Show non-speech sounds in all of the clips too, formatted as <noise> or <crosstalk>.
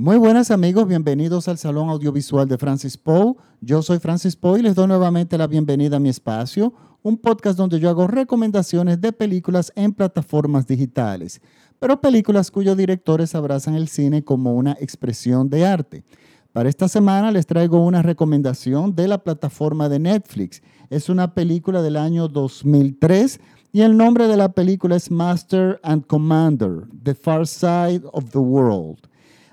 Muy buenas amigos, bienvenidos al Salón Audiovisual de Francis Poe. Yo soy Francis Poe y les doy nuevamente la bienvenida a mi espacio, un podcast donde yo hago recomendaciones de películas en plataformas digitales, pero películas cuyos directores abrazan el cine como una expresión de arte. Para esta semana les traigo una recomendación de la plataforma de Netflix. Es una película del año 2003 y el nombre de la película es Master and Commander, The Far Side of the World.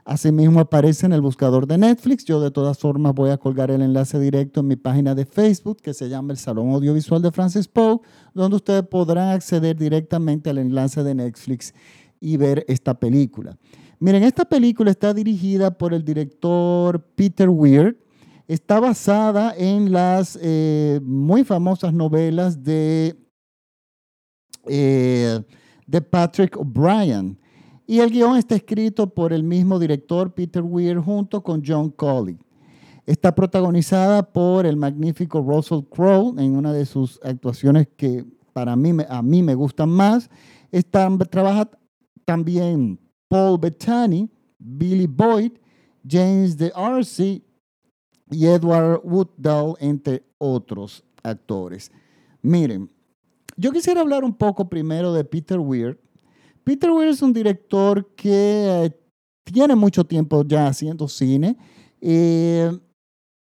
Asimismo aparece en el buscador de Netflix. Yo de todas formas voy a colgar el enlace directo en mi página de Facebook que se llama el Salón Audiovisual de Francis Poe, donde ustedes podrán acceder directamente al enlace de Netflix y ver esta película. Miren, esta película está dirigida por el director Peter Weir. Está basada en las eh, muy famosas novelas de, eh, de Patrick O'Brien. Y el guion está escrito por el mismo director Peter Weir junto con John Colley. Está protagonizada por el magnífico Russell Crowe en una de sus actuaciones que para mí, a mí me gustan más. Está, trabaja también Paul Bettany, Billy Boyd, James de y Edward Woodall, entre otros actores. Miren, yo quisiera hablar un poco primero de Peter Weir, Peter Weir es un director que eh, tiene mucho tiempo ya haciendo cine, eh,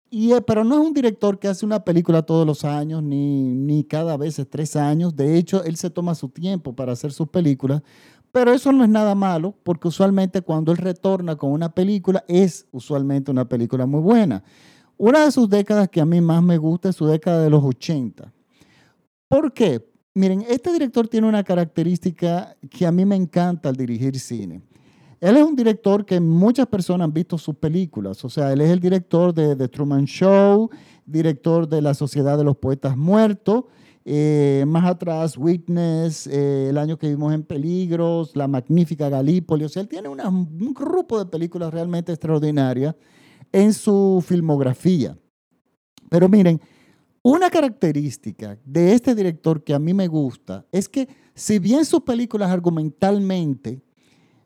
y, eh, pero no es un director que hace una película todos los años, ni, ni cada vez es tres años. De hecho, él se toma su tiempo para hacer sus películas, pero eso no es nada malo, porque usualmente cuando él retorna con una película, es usualmente una película muy buena. Una de sus décadas que a mí más me gusta es su década de los 80. ¿Por qué? Miren, este director tiene una característica que a mí me encanta al dirigir cine. Él es un director que muchas personas han visto sus películas. O sea, él es el director de The Truman Show, director de La Sociedad de los Poetas Muertos, eh, más atrás Witness, eh, el año que vimos en Peligros, La Magnífica Galípoli. O sea, él tiene un grupo de películas realmente extraordinarias en su filmografía. Pero miren, una característica de este director que a mí me gusta es que si bien sus películas argumentalmente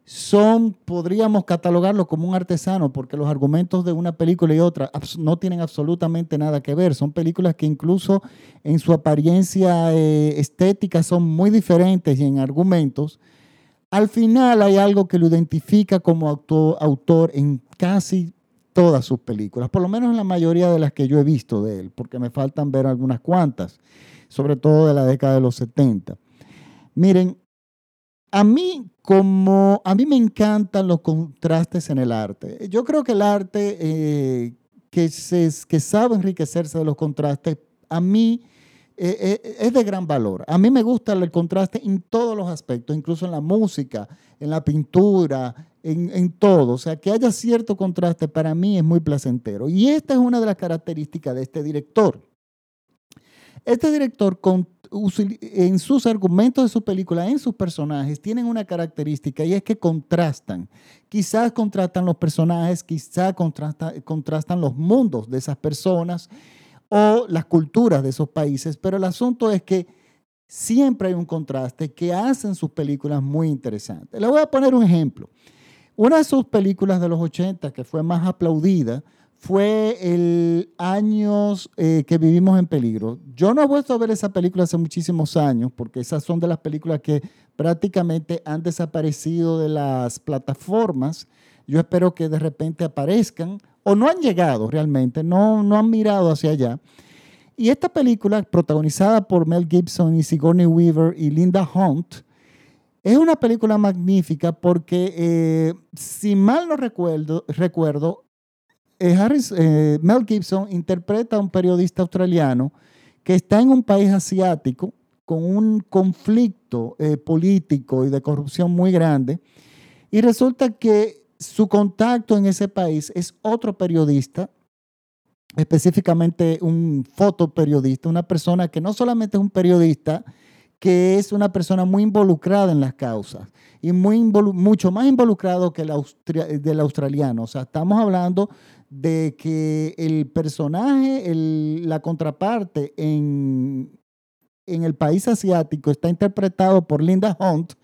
son, podríamos catalogarlo como un artesano, porque los argumentos de una película y otra no tienen absolutamente nada que ver. Son películas que incluso en su apariencia eh, estética son muy diferentes y en argumentos. Al final hay algo que lo identifica como autor en casi todas sus películas, por lo menos en la mayoría de las que yo he visto de él, porque me faltan ver algunas cuantas, sobre todo de la década de los 70. Miren, a mí como a mí me encantan los contrastes en el arte. Yo creo que el arte eh, que, sabe enriquecerse de los contrastes, a mí es de gran valor. A mí me gusta el contraste en todos los aspectos, incluso en la música, en la pintura, en, todo. O sea, que haya cierto contraste para mí es muy placentero. Y esta es una de las características de este director. Este director en sus argumentos de su película, en sus personajes, tienen una característica y es que contrastan. Quizás contrastan los personajes, quizás contrastan los mundos de esas personas o las culturas de esos países, pero el asunto es que siempre hay un contraste que hacen sus películas muy interesantes. Le voy a poner un ejemplo. Una de sus películas de los 80 que fue más aplaudida fue el Años eh, que vivimos en peligro. Yo no he vuelto a ver esa película hace muchísimos años porque esas son de las películas que prácticamente han desaparecido de las plataformas. Yo espero que de repente aparezcan o no han llegado realmente, no, no han mirado hacia allá. Y esta película, protagonizada por Mel Gibson y Sigourney Weaver y Linda Hunt, es una película magnífica porque, eh, si mal no recuerdo, recuerdo eh, Harris, eh, Mel Gibson interpreta a un periodista australiano que está en un país asiático con un conflicto político y de corrupción muy grande. Y resulta que su contacto en ese país es otro periodista, específicamente un fotoperiodista, una persona que no solamente es un periodista, que es una persona muy involucrada en las causas y muy mucho más involucrado que el australiano. O sea, estamos hablando de que el personaje, la contraparte en, en, el país asiático está interpretado por Linda Hunt,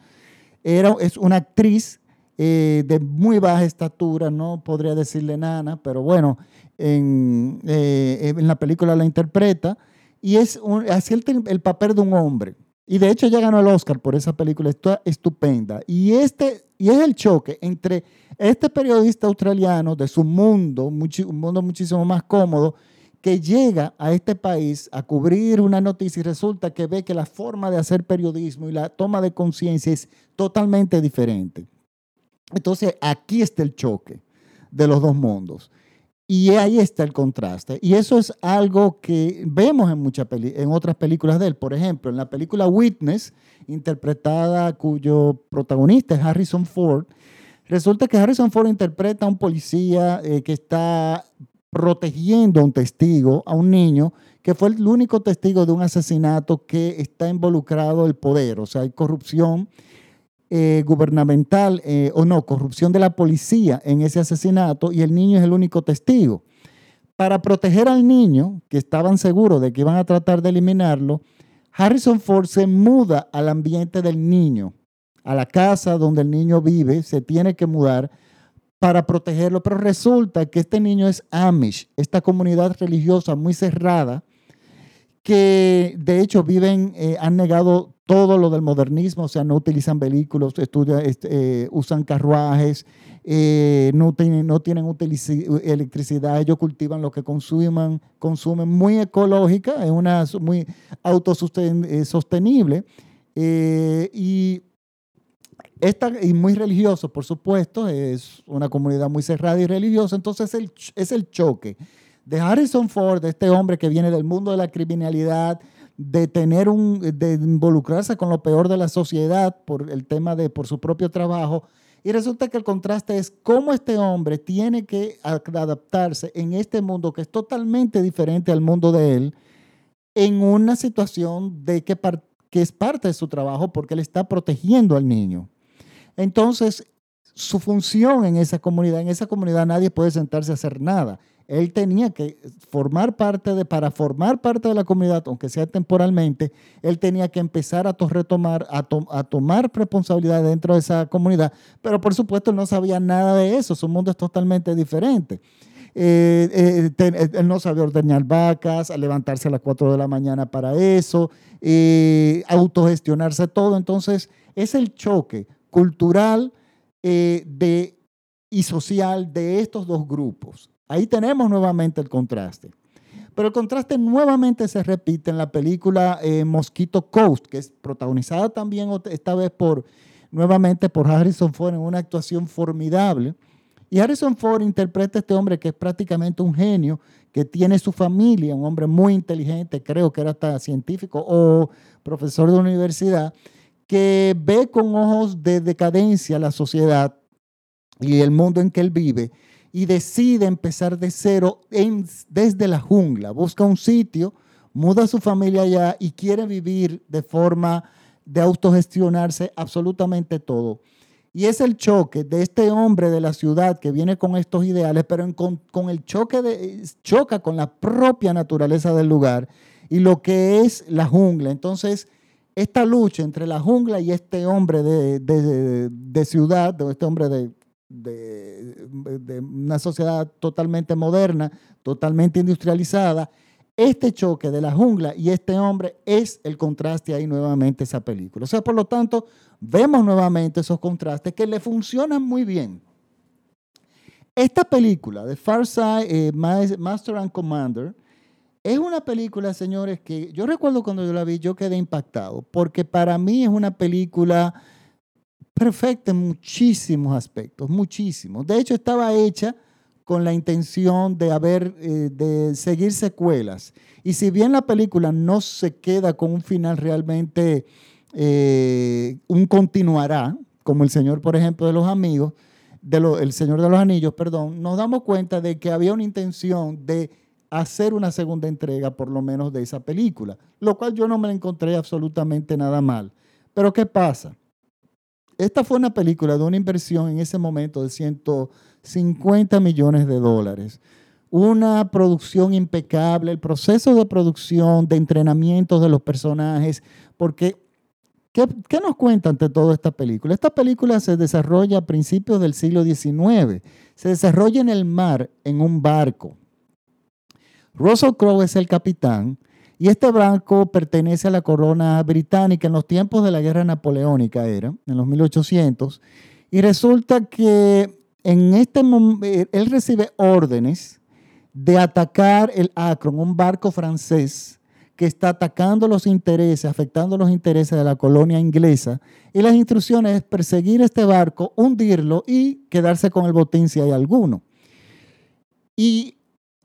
era, es una actriz eh, de muy baja estatura, no podría decirle nana, pero bueno, en, eh, en la película la interpreta y es así el, el, papel de un hombre. Y de hecho ya ganó el Oscar por esa película, está estupenda. Y, este, y es el choque entre este periodista australiano de su mundo, un mundo muchísimo más cómodo, que llega a este país a cubrir una noticia y resulta que ve que la forma de hacer periodismo y la toma de conciencia es totalmente diferente. Entonces, aquí está el choque de los dos mundos. Y ahí está el contraste. Y eso es algo que vemos en, muchas en otras películas de él. Por ejemplo, en la película Witness, interpretada cuyo protagonista es Harrison Ford, resulta que Harrison Ford interpreta a un policía eh, que está protegiendo a un testigo, a un niño, que fue el único testigo de un asesinato que está involucrado el poder. O sea, hay corrupción eh, gubernamental eh, o no, corrupción de la policía en ese asesinato y el niño es el único testigo. Para proteger al niño, que estaban seguros de que iban a tratar de eliminarlo, Harrison Ford se muda al ambiente del niño, a la casa donde el niño vive, se tiene que mudar para protegerlo, pero resulta que este niño es Amish, esta comunidad religiosa muy cerrada, que de hecho viven, eh, han negado todo lo del modernismo, o sea, no utilizan vehículos, estudian, este, eh, usan carruajes, eh, no tienen, no tienen electricidad, ellos cultivan lo que consuman, consumen. Muy ecológica, es una muy autosostenible y, esta, y muy religioso, por supuesto, es una comunidad muy cerrada y religiosa, entonces el, es el choque de Harrison Ford, de este hombre que viene del mundo de la criminalidad, de tener un, de involucrarse con lo peor de la sociedad por el tema de, por su propio trabajo. Y resulta que el contraste es cómo este hombre tiene que adaptarse en este mundo que es totalmente diferente al mundo de él, en una situación de que, que es parte de su trabajo porque él está protegiendo al niño. Entonces, su función en esa comunidad, en esa comunidad nadie puede sentarse a hacer nada él tenía que formar parte de, para formar parte de la comunidad, aunque sea temporalmente, él tenía que empezar a, retomar, a, tomar responsabilidad dentro de esa comunidad, pero por supuesto él no sabía nada de eso, su mundo es totalmente diferente. Eh, eh, eh, él no sabía ordeñar vacas, a levantarse a las 4 de la mañana para eso, autogestionarse todo, entonces es el choque cultural y social de estos dos grupos. Ahí tenemos nuevamente el contraste. Pero el contraste nuevamente se repite en la película eh, Mosquito Coast, que es protagonizada también esta vez por, nuevamente por Harrison Ford en una actuación formidable. Y Harrison Ford interpreta a este hombre que es prácticamente un genio, que tiene su familia, un hombre muy inteligente, creo que era hasta científico o profesor de universidad, que ve con ojos de decadencia la sociedad y el mundo en que él vive y decide empezar de cero desde la jungla. Busca un sitio, muda a su familia allá y quiere vivir de forma de autogestionarse absolutamente todo. Y es el choque de este hombre de la ciudad que viene con estos ideales, pero con, el choque de, choca con la propia naturaleza del lugar y lo que es la jungla. Entonces, esta lucha entre la jungla y este hombre de, de, de ciudad, este hombre de, de, una sociedad totalmente moderna, totalmente industrializada, este choque de la jungla y este hombre es el contraste ahí nuevamente esa película. O sea, por lo tanto, vemos nuevamente esos contrastes que le funcionan muy bien. Esta película de Far Side, eh, Master and Commander, es una película, señores, que yo recuerdo cuando yo la vi, yo quedé impactado, porque para mí es una película perfecta en muchísimos aspectos, muchísimos. De hecho, estaba hecha con la intención de haber, eh, de seguir secuelas. Y si bien la película no se queda con un final realmente, eh, un continuará, como el Señor, por ejemplo, de los amigos, de el Señor de los Anillos, perdón, nos damos cuenta de que había una intención de hacer una segunda entrega, por lo menos, de esa película, lo cual yo no me encontré absolutamente nada mal. Pero ¿qué pasa? Esta fue una película de una inversión en ese momento de 150 millones de dólares. Una producción impecable, el proceso de producción, de entrenamiento de los personajes, porque ¿Qué, ¿Qué, nos cuenta ante todo esta película? Esta película se desarrolla a principios del siglo XIX. Se desarrolla en el mar, en un barco. Russell Crowe es el capitán y este barco pertenece a la corona británica en los tiempos de la guerra napoleónica, era, en los 1800. Y resulta que en este momento él recibe órdenes de atacar el Akron, un barco francés que está atacando los intereses, afectando los intereses de la colonia inglesa. Y las instrucciones es perseguir este barco, hundirlo y quedarse con el botín si hay alguno. Y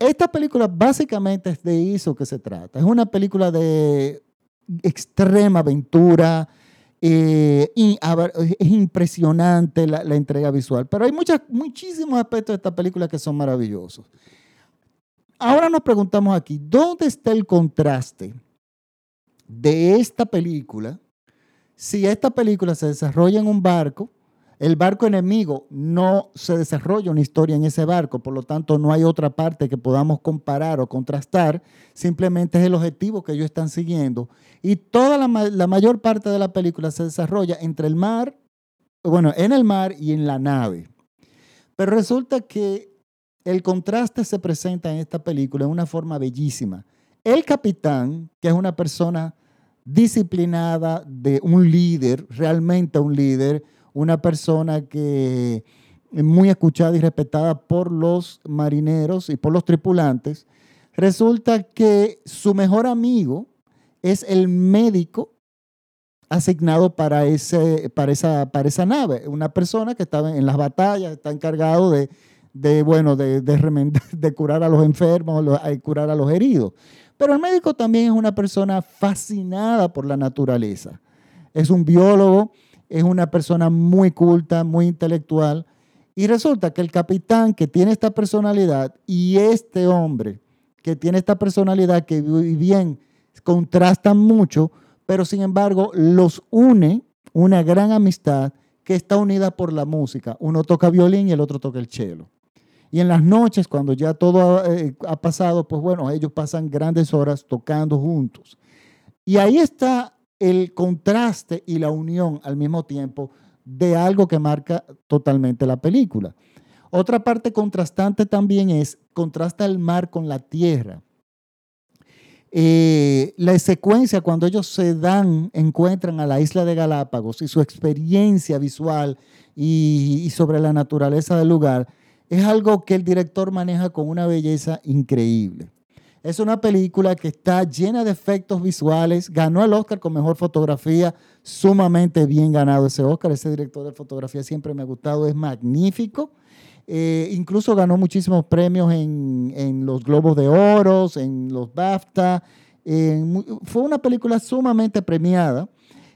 esta película básicamente es de eso que se trata. Es una película de extrema aventura. Eh, es impresionante la, entrega visual, pero hay muchísimos aspectos de esta película que son maravillosos. Ahora nos preguntamos aquí, ¿dónde está el contraste de esta película si esta película se desarrolla en un barco el barco enemigo no se desarrolla una historia en ese barco, por lo tanto no hay otra parte que podamos comparar o contrastar, simplemente es el objetivo que ellos están siguiendo. Y toda la, mayor parte de la película se desarrolla entre el mar, bueno, en el mar y en la nave. Pero resulta que el contraste se presenta en esta película de una forma bellísima. El capitán, que es una persona disciplinada, de un líder, realmente un líder, una persona que es muy escuchada y respetada por los marineros y por los tripulantes, resulta que su mejor amigo es el médico asignado para, ese, para, esa, para esa nave, una persona que estaba en las batallas, está encargado de, de bueno, de, de, <laughs> curar a los enfermos, de curar a los heridos. Pero el médico también es una persona fascinada por la naturaleza. Es un biólogo es una persona muy culta, muy intelectual. Y resulta que el capitán que tiene esta personalidad y este hombre que tiene esta personalidad que bien contrastan mucho, pero sin embargo los une una gran amistad que está unida por la música. Uno toca violín y el otro toca el cello. Y en las noches, cuando ya todo ha, eh, ha pasado, pues bueno, ellos pasan grandes horas tocando juntos. Y ahí está el contraste y la unión al mismo tiempo de algo que marca totalmente la película. Otra parte contrastante también es, contrasta el mar con la tierra. Eh, la secuencia cuando ellos se dan, encuentran a la isla de Galápagos y su experiencia visual y sobre la naturaleza del lugar, es algo que el director maneja con una belleza increíble. Es una película que está llena de efectos visuales. Ganó el Oscar con mejor fotografía, sumamente bien ganado ese Oscar. Ese director de fotografía siempre me ha gustado, es magnífico. Eh, incluso ganó muchísimos premios en, los Globos de Oro, en los BAFTA. fue una película sumamente premiada.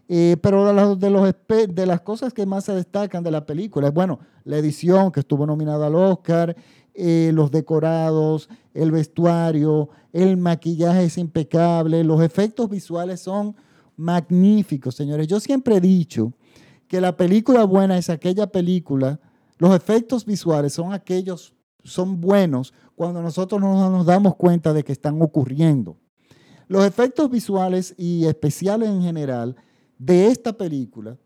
Eh, pero de, de las cosas que más se destacan de la película es, bueno, la edición que estuvo nominada al Oscar, eh, los decorados, el vestuario, el maquillaje es impecable, los efectos visuales son magníficos, señores. Yo siempre he dicho que la película buena es aquella película, los efectos visuales son aquellos, son buenos cuando nosotros no nos damos cuenta de que están ocurriendo. Los efectos visuales y especiales en general de esta película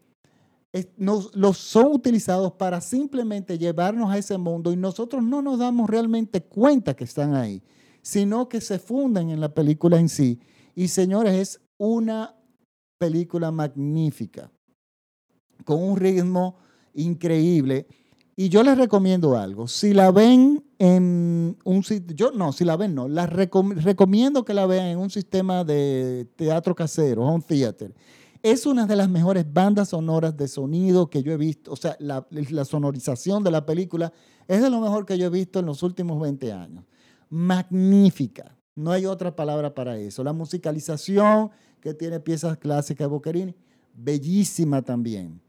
los son utilizados para simplemente llevarnos a ese mundo y nosotros no nos damos realmente cuenta que están ahí, sino que se funden en la película en sí. Y señores, es una película magnífica, con un ritmo increíble. Y yo les recomiendo algo. Si la ven en un sitio, yo no, si la ven no, la recomiendo que la vean en un sistema de teatro casero, home theater es una de las mejores bandas sonoras de sonido que yo he visto. O sea, la, sonorización de la película es de lo mejor que yo he visto en los últimos 20 años. Magnífica. No hay otra palabra para eso. La musicalización que tiene piezas clásicas de Boccherini, bellísima también.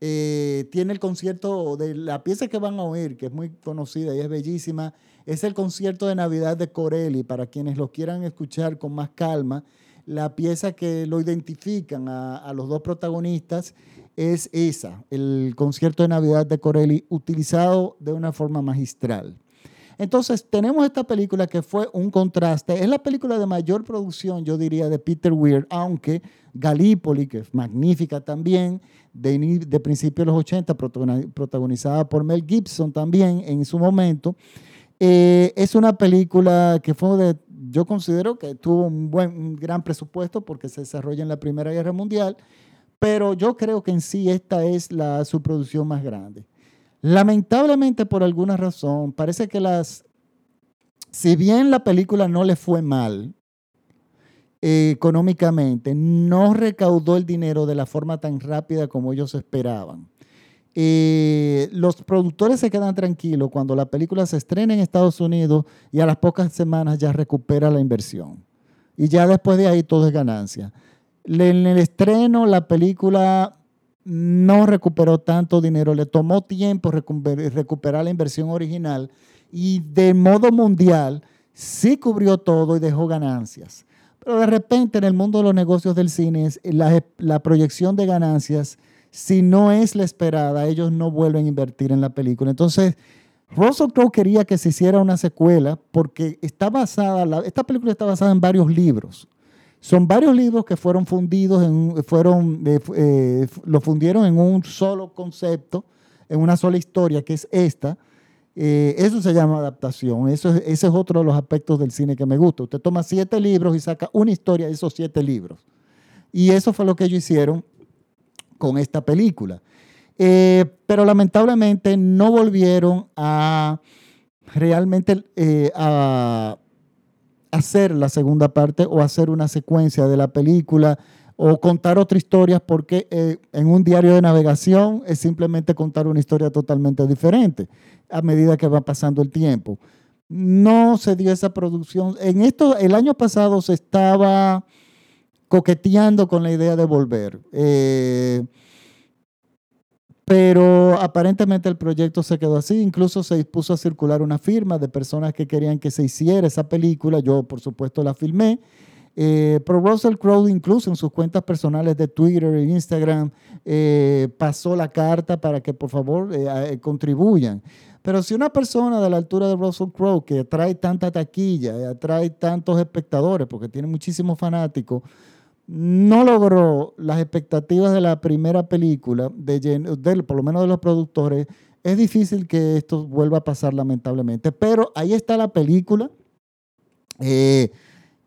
Eh, tiene el concierto de la pieza que van a oír, que es muy conocida y es bellísima, es el concierto de Navidad de Corelli, para quienes lo quieran escuchar con más calma la pieza que lo identifican a, los dos protagonistas es esa, el concierto de Navidad de Corelli, utilizado de una forma magistral. Entonces, tenemos esta película que fue un contraste. Es la película de mayor producción, yo diría, de Peter Weir, aunque Gallipoli, que es magnífica también, de, de principios de los 80, protagonizada por Mel Gibson también en su momento. Eh, es una película que fue de, yo considero que tuvo un buen, gran presupuesto porque se desarrolla en la Primera Guerra Mundial, pero yo creo que en sí esta es la, su producción más grande. Lamentablemente, por alguna razón, parece que las, si bien la película no le fue mal eh, económicamente, no recaudó el dinero de la forma tan rápida como ellos esperaban. Eh, los productores se quedan tranquilos cuando la película se estrena en Estados Unidos y a las pocas semanas ya recupera la inversión. Y ya después de ahí todo es ganancia. En el estreno la película no recuperó tanto dinero, le tomó tiempo recuperar la inversión original y de modo mundial sí cubrió todo y dejó ganancias. Pero de repente en el mundo de los negocios del cine, la, la proyección de ganancias, si no es la esperada, ellos no vuelven a invertir en la película. Entonces, Russell Crowe quería que se hiciera una secuela porque está basada, esta película está basada en varios libros. Son varios libros que fueron fundidos, en, fueron, eh, eh, lo fundieron en un solo concepto, en una sola historia, que es esta. Eh, eso se llama adaptación. Eso, ese es otro de los aspectos del cine que me gusta. Usted toma siete libros y saca una historia de esos siete libros. Y eso fue lo que ellos hicieron con esta película. pero lamentablemente no volvieron a realmente a hacer la segunda parte o hacer una secuencia de la película o contar otra historia porque eh, en un diario de navegación es simplemente contar una historia totalmente diferente a medida que va pasando el tiempo. No se dio esa producción. En esto, el año pasado se estaba coqueteando con la idea de volver. Eh, pero aparentemente el proyecto se quedó así, incluso se dispuso a circular una firma de personas que querían que se hiciera esa película, yo por supuesto la filmé, eh, pero Russell Crowe incluso en sus cuentas personales de Twitter e Instagram eh, pasó la carta para que por favor contribuyan. Pero si una persona de la altura de Russell Crowe, que atrae tanta taquilla, atrae tantos espectadores, porque tiene muchísimos fanáticos, no logró las expectativas de la primera película, de, por lo menos de los productores, es difícil que esto vuelva a pasar lamentablemente. Pero ahí está la película. Eh,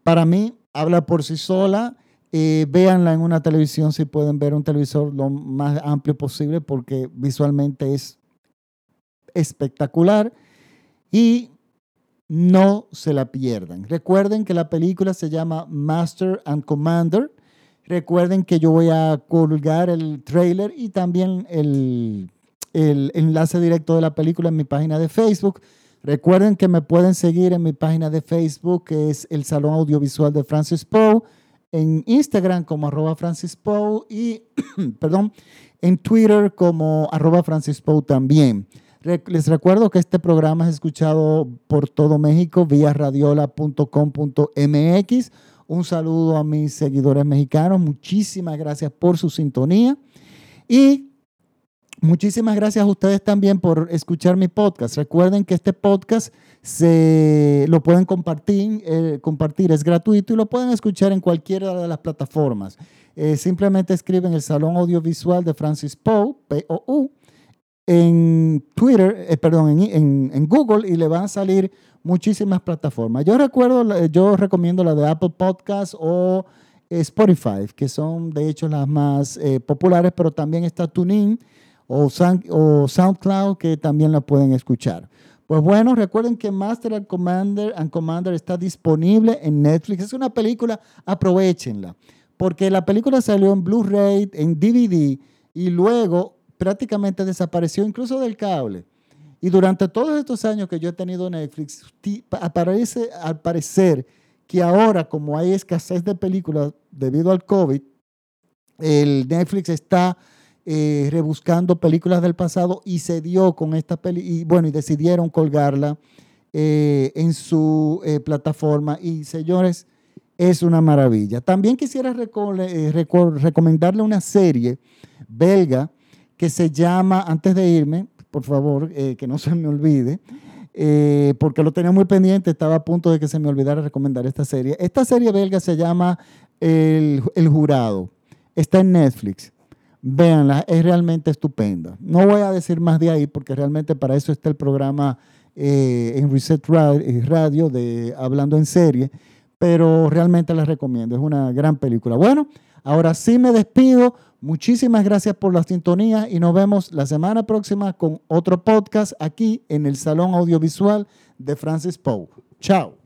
para mí, habla por sí sola. Eh, véanla en una televisión si pueden ver un televisor lo más amplio posible porque visualmente es espectacular. Y no se la pierdan. Recuerden que la película se llama Master and Commander. Recuerden que yo voy a colgar el trailer y también el, enlace directo de la película en mi página de Facebook. Recuerden que me pueden seguir en mi página de Facebook, que es el Salón Audiovisual de Francis Poe, en Instagram como arroba Francis Poe y, <clears throat> perdón, en Twitter como arroba Francis Poe también. Les recuerdo que este programa es escuchado por todo México vía radiola.com.mx. Un saludo a mis seguidores mexicanos. Muchísimas gracias por su sintonía. Y muchísimas gracias a ustedes también por escuchar mi podcast. Recuerden que este podcast se lo pueden compartir, eh, compartir es gratuito y lo pueden escuchar en cualquiera de las plataformas. Eh, simplemente escriben el Salón Audiovisual de Francis Poe, P-O-U, en Twitter, eh, perdón, en, Google y le van a salir muchísimas plataformas. Yo recuerdo, yo recomiendo la de Apple Podcasts o Spotify, que son de hecho las más eh, populares, pero también está TuneIn o, o SoundCloud que también la pueden escuchar. Pues bueno, recuerden que Master and Commander and Commander está disponible en Netflix. Es una película, aprovechenla, porque la película salió en Blu-ray, en DVD y luego prácticamente desapareció incluso del cable. Y durante todos estos años que yo he tenido Netflix, aparece al parecer que ahora, como hay escasez de películas debido al COVID, el Netflix está eh, rebuscando películas del pasado y se dio con esta peli y bueno, y decidieron colgarla eh, en su eh, plataforma. Y señores, es una maravilla. También quisiera recomendarle una serie belga que se llama, antes de irme, por favor, eh, que no <laughs> se me olvide, eh, porque lo tenía muy pendiente, estaba a punto de que se me olvidara recomendar esta serie. Esta serie belga se llama El, El Jurado, está en Netflix. Véanla, es realmente estupenda. No voy a decir más de ahí porque realmente para eso está el programa eh, en Reset Radio de Hablando en Serie, pero realmente la recomiendo, es una gran película. Bueno, ahora sí me despido. Muchísimas gracias por la sintonía y nos vemos la semana próxima con otro podcast aquí en el Salón Audiovisual de Francis Poe. Chao.